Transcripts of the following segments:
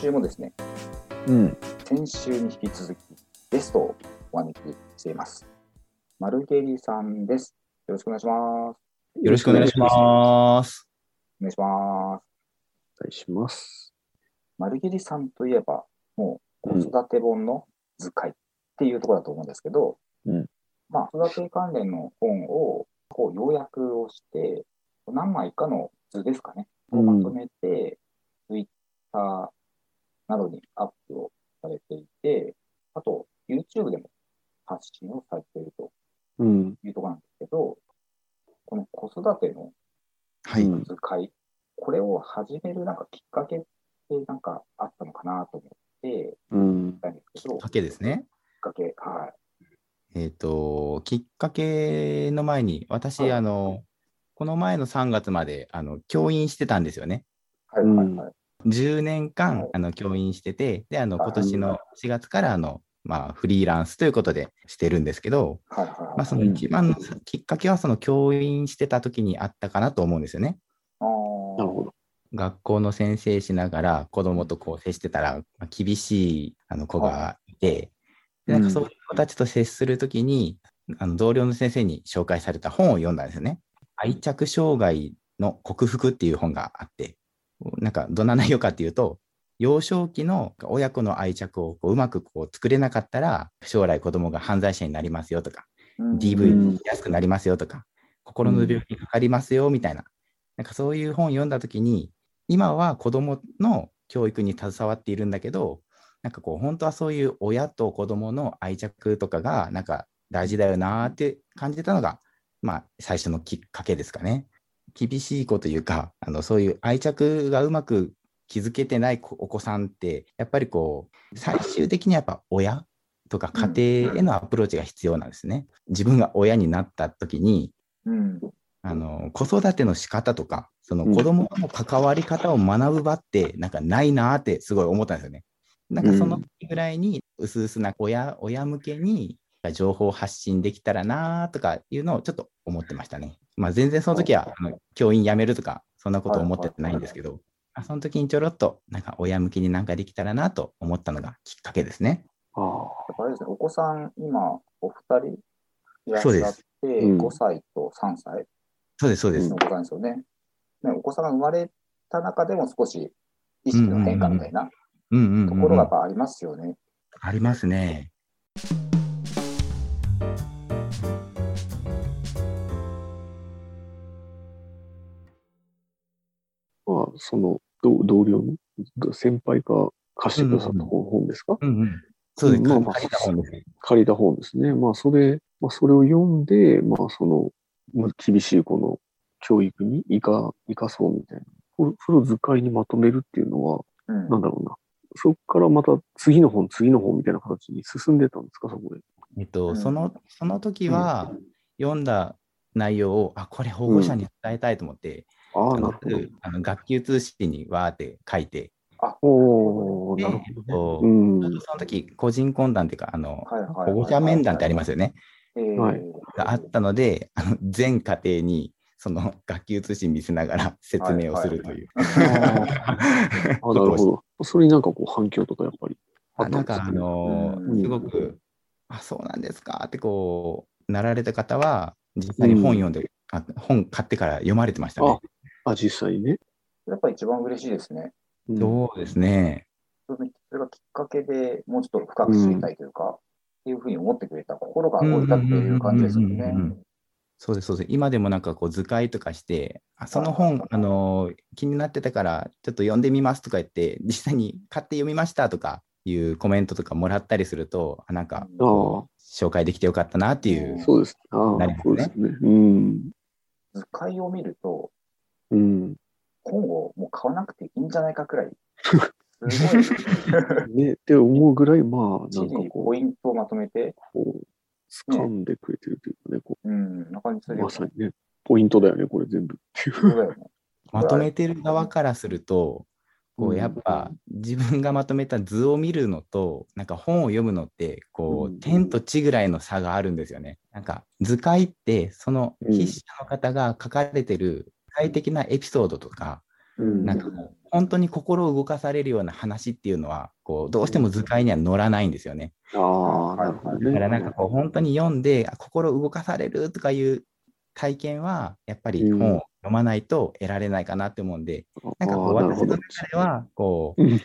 週もですね、うん。先週に引き続きゲストをお招きしています。マルゲリさんです。よろしくお願いします。よろしくお願いします。お願いします。お願いします。マルゲリさんといえば、もううん子育て本の図解っていうところだと思うんですけど、うんまあ、子育て関連の本をこう要約をして、何枚かの図ですかね、をまとめて、Twitter などにアップをされていて、あと YouTube でも発信をされているとうん。いうところなんですけど、この子育てのはい。うん図解、これを始めるなんかきっかけってなんかあったのかなと思って、うん。たいんですけど、きっきっかけですね。かけ、はい。えっ、と、きっかけの前に、私、はいあの、この前の3月まで、あの、教員してたんですよね。はいはいはい。10年間、はいあの、教員してて、で、あの、はい今年の4月から、あの、まあ、フリーランスということでしてるんですけど、はいはいはい。まあ、その一番のきっかけは、その教員してた時にあったかなと思うんですよね。なるほど。学校の先生しながら子供とこう接してたら、まあ、厳しいあの子がいて、でなんかそういう子たちと接するときに、あの同僚の先生に紹介された本を読んだんですよね。愛着障害の克服っていう本があって、なんかどんな内容かっていうと、幼少期の親子の愛着をこううまくこう作れなかったら、将来子供が犯罪者になりますよとか、うん DV にしやすくなりますよとか、心の病気にかかりますよみたいな、なんかそういう本を読んだときに、今は子供の教育に携わっているんだけど、なんかこう、本当はそういう親と子供の愛着とかが、なんか大事だよなーって感じたのが、まあ、最初のきっかけですかね。厳しい子というか、あのそういう愛着がうまく築けてない子お子さんって、やっぱりこう、最終的にやっぱ親とか家庭へのアプローチが必要なんですね。自分が親になった時に、うん。あの子育ての仕方とか、そのうん子供の関わり方を学ぶ場って、なんかないなーってすごい思ったんですよね。なんかその時ぐらいに、うすうすな親親向けに情報発信できたらなーとかいうのをちょっと思ってましたね。まあ、全然その時はあの教員辞めるとか、そんなこと思ってないんですけど、あその時にちょろっとなんか親向けになんかできたらなと思ったのがきっかけですね。ああ。やっぱあれですね、お子さん、今、お二人いらっそうでしゃって、うん5歳と3歳そうです、そうですのお。子さんですよね。ねお子さんが生まれた中でも少し意識の変化みたいなところがやっぱありますよね。ありますね。その、同同僚の先輩が貸してくださった本本ですか、うんうん、そうです。まあまあ借りた本ですね。借りた本ですね。まあ、それ、まあ、それを読んで、まあ、その、まあ厳しいこの教育に生か、生かそうみたいな。それを図解にまとめるっていうのは、うんなんだろうな。そこからまた次の本、次の本みたいな形に進んでたんですか、そこで？えっと、うんその、その時は、読んだ内容を、あ、これ保護者に伝えたいと思って、あなるほど。あの学級通信にわーって書いて、おおで、なるほどね。えっとうんその時、個人懇談っていうか、あの、保護者面談ってありますよね。えーはいがあったので、あの全家庭に、その学級通信見せながら説明をするという。あ あ、なるほど。それになんかこう反響とかやっぱりああなんか、あったんですかね。のすごく、あ、そうなんですかってこう、なられた方は、実際に本読んで、あ本買ってから読まれてましたね。あ、実際にね。やっぱり一番嬉しいですね。うんそうですね。それがきっかけでもうちょっと深く知りたいというか、っていうふうに思ってくれた心が動いたっていう感じですようんうんうんうんうねん。そうです、そうです。今でもなんかこう図解とかして、あその本、あのー気になってたから、ちょっと読んでみますとか言って、実際に買って読みましたとかいうコメントとかもらったりすると、あなんか紹介できてよかったなっていう。そうですねそうですね。うん。図解を見ると、うん。本をもう買わなくていいんじゃないかくらい、すごい、ね、って思うぐらい、まあ、なんかこポイントをまとめて、う、こう、掴んでくれてるというかね、こう。ん、な感じすう、るよ。まさにね、ポイントだよね、これ全部。っていう。そうだよね。まとめてる側からすると、こううん。やっぱ自分がまとめた図を見るのと、なんか本を読むのって、こう天と地ぐらいの差があるんですよね。なんか図解って、そのうん筆者の方が書かれてる具体的なエピソードとか、うんなんかこう本当に心を動かされるような話っていうのは、こうどうしても図解には乗らないんですよね。ああ、なるほどね。だからなんかこう本当に読んであ心動かされるとかいう体験はやっぱり本を読まないと得られないかなって思うんで、なんかこう私の中ではこううん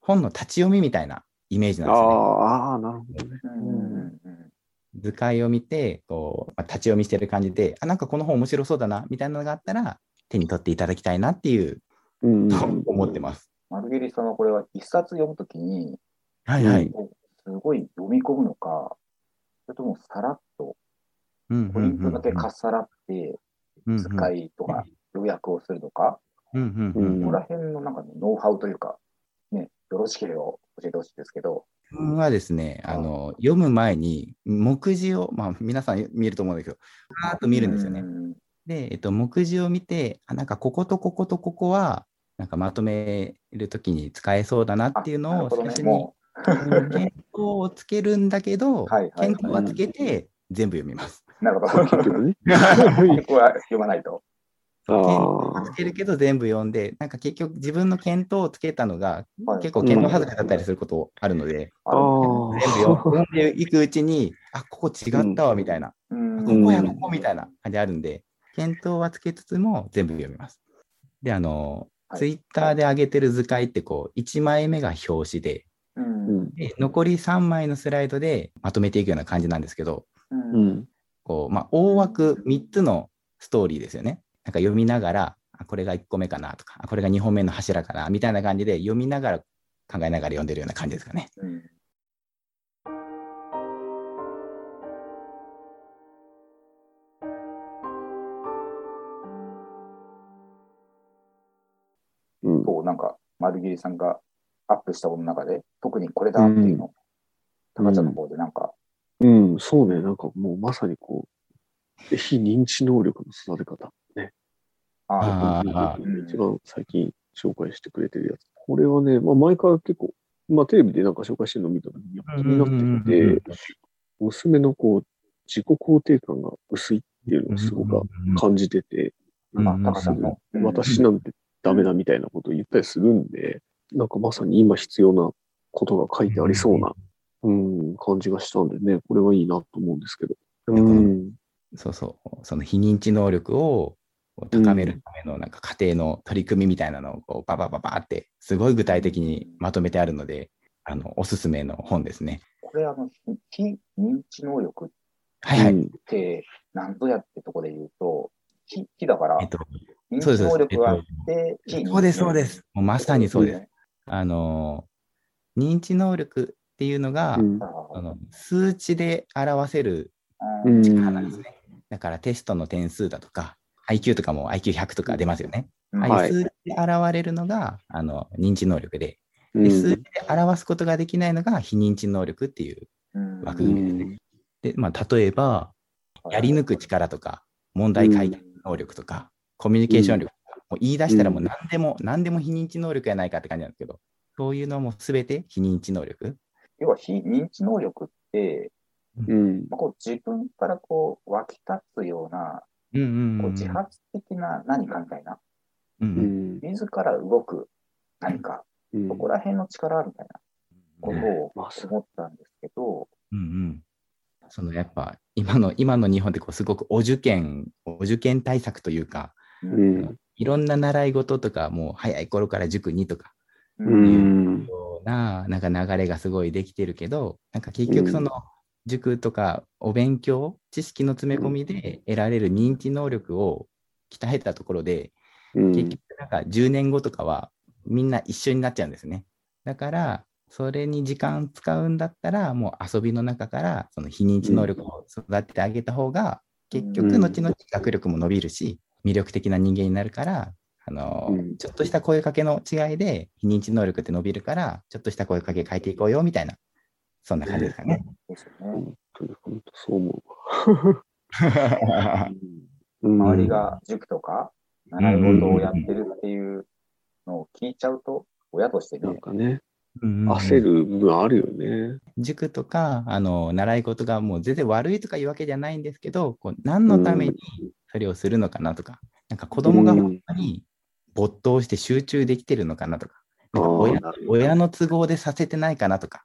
本の立ち読みみたいなイメージなんあですよね。あ、ああ、なるほど図解を見てこう、まあ、立ち読みしてる感じであなんかこの本面白そうだなみたいなのがあったら手に取っていただきたいなっていううんと思ってます。マルゲリさんはこれは一冊読むときに、はいはい。すごい読み込むのか、それともさらっとうんポイントだけかっさらって、図解とか要約をするのか、うんうんうんうんここら辺のなんかね、ノウハウというか、ね、よろしければ教えてほしいですけど、はですね、あの読む前に目次を、まあ、皆さん見ると思うんだけど、パーッと見るんですよね。う。んで、えっと、目次を見て、あなんかこことこことここは、なんかまとめるときに使えそうだなっていうのを最初にも検討をつけるんだけど、検討はつけて全部読みます。うなるほど。結局 は読まないと。つけるけど全部読んで、なんか結局自分の検討をつけたのがはい。結構検討外れだったりすることあるので、あー。全部読んでいくうちに、あ、ここ違ったわみたいな、うん。ここやうんここみたいな感じあるんで、検討はつけつつも全部読みます。で、あの、はい。ツイッターで上げてる図解ってこう、1枚目が表紙で、うん。うん。で残り3枚のスライドでまとめていくような感じなんですけど、うん。うん。こう、まあ、大枠3つのストーリーですよね。なんか読みながら、あこれが1個目かなとか、あこれが2本目の柱かなみたいな感じで読みながら考えながら読んでるような感じですかね。うんうん。そう、なんか、丸切さんがアップしたものの中で、特にこれだっていうのを、高茶の方でなんか、うん、そうね。なんかもうまさにこう、非認知能力の育て方。ね。ああ一番最近紹介してくれてるやつ。これはね、まあ前から結構、まあテレビでなんか紹介してるのを見た時に気になってて、娘のこう、自己肯定感が薄いっていうのをすごく感じてて、うんあ、私なんてダメだみたいなことを言ったりするんで、なんかまさに今必要なことが書いてありそうな、うん、感じがしたんでね、これはいいなと思うんですけど。うん。そうそう、その非認知能力を高めるためのなんか家庭の取り組みみたいなのをこうババババってすごい具体的にまとめてあるので、あのおすすめの本ですね。これ、あの、非認知能力って何ぞやってとこで言うと、非非だからえっ、と、認知そうです能力があって、非認知そうです、そうです。もうまさにそうです。ね。あの、認知能力っていうのが、うんああの数値で表せる力なんですね。だからテストの点数だとか、IQ とかも IQ100 とか出ますよね。はい数値で現れるのがあの認知能力で、うんで数値で表すことができないのが非認知能力っていううん枠組みですね。で、まあ、例えば、やり抜く力とか、問題解決能力とか、コミュニケーション力とか、もう言い出したらもう何でも、何でも非認知能力やないかって感じなんですけど、そういうのもすべて非認知能力？要は非認知能力って、うん。まあ、こう自分からこう湧き立つような、うんうんうん。こう自発的な何かみたいな、うん。自ら動く何か、うん。そこら辺の力みたいなことをまあそう思ったんですけど、うんうん。そのやっぱ今の今の日本ってこうすごくお受験お受験対策というか、うん。いろんな習い事とかもう早い頃から塾にとかうう。ようななんか流れがすごいできてるけどなんか結局その塾とかお勉強知識の詰め込みで得られる認知能力を鍛えたところでうん。結局なんか10年後とかはみんな一緒になっちゃうんですね。だからそれに時間使うんだったらもう遊びの中からその非認知能力を育ててあげた方が結局うん。後々学力も伸びるし魅力的な人間になるからあの、うん。ちょっとした声かけの違いで非認知能力って伸びるからちょっとした声かけ変えていこうよみたいなそんな感じですかね。ですよね。本当に本当そう思う 周りが塾とか習い事をやってるっていうのを聞いちゃうと、親としてね、なんかね、焦る部分あるよね。塾とかあの習い事がもう全然悪いとかいうわけじゃないんですけどこう何のためにそれをするのかなとか、なんか子供が本当に没頭して集中できてるのかなとか、か親親の都合でさせてないかなとか、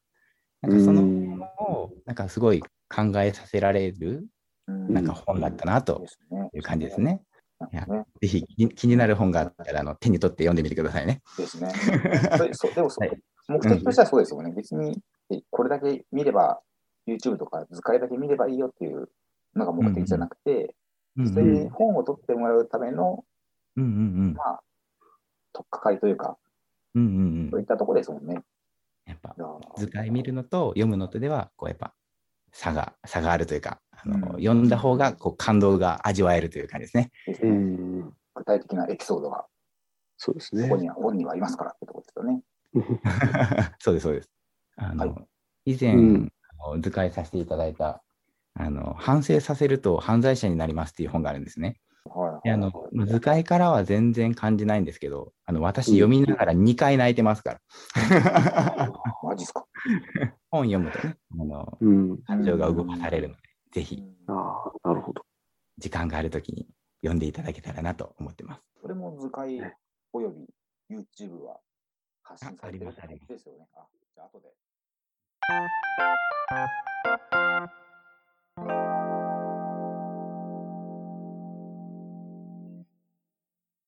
なんかそのうんものをなんかすごい考えさせられるうんなんか本だったなと。いう感じですね。ぜひ気気になる本があったらあの手に取って読んでみてくださいね。ですね。そでもそう、はい目的としてはそうですよね。別に、えこれだけ見れば、YouTube とか図解だけ見ればいいよっていうのが目的じゃなくて、うん実際に本を取ってもらうための、うんうんまあ、取っかかりというか、うんうんうんそういったところですもんね。やっぱ図解見るのと読むのとではこうやっぱ差が差があるというか、あのうん読んだ方がこう感動が味わえるという感じですね。うん。具体的なエピソードがそうですねそこ。には本にはありますからってところですよね。そうですそうです。あの、はい以前、うんあの図解させていただいたあの反省させると犯罪者になりますっていう本があるんですね。はいであの図解からは全然感じないんですけど、あの私うん読みながら2回泣いてますから。マジっすか。本読むとね、あのうん。感情が動かされるので、ぜひああ、なるほど。時間があるときに読んでいただけたらなと思ってます。それも図解および YouTube は発信されてるあありますありますですよね。あ、じゃあ後で。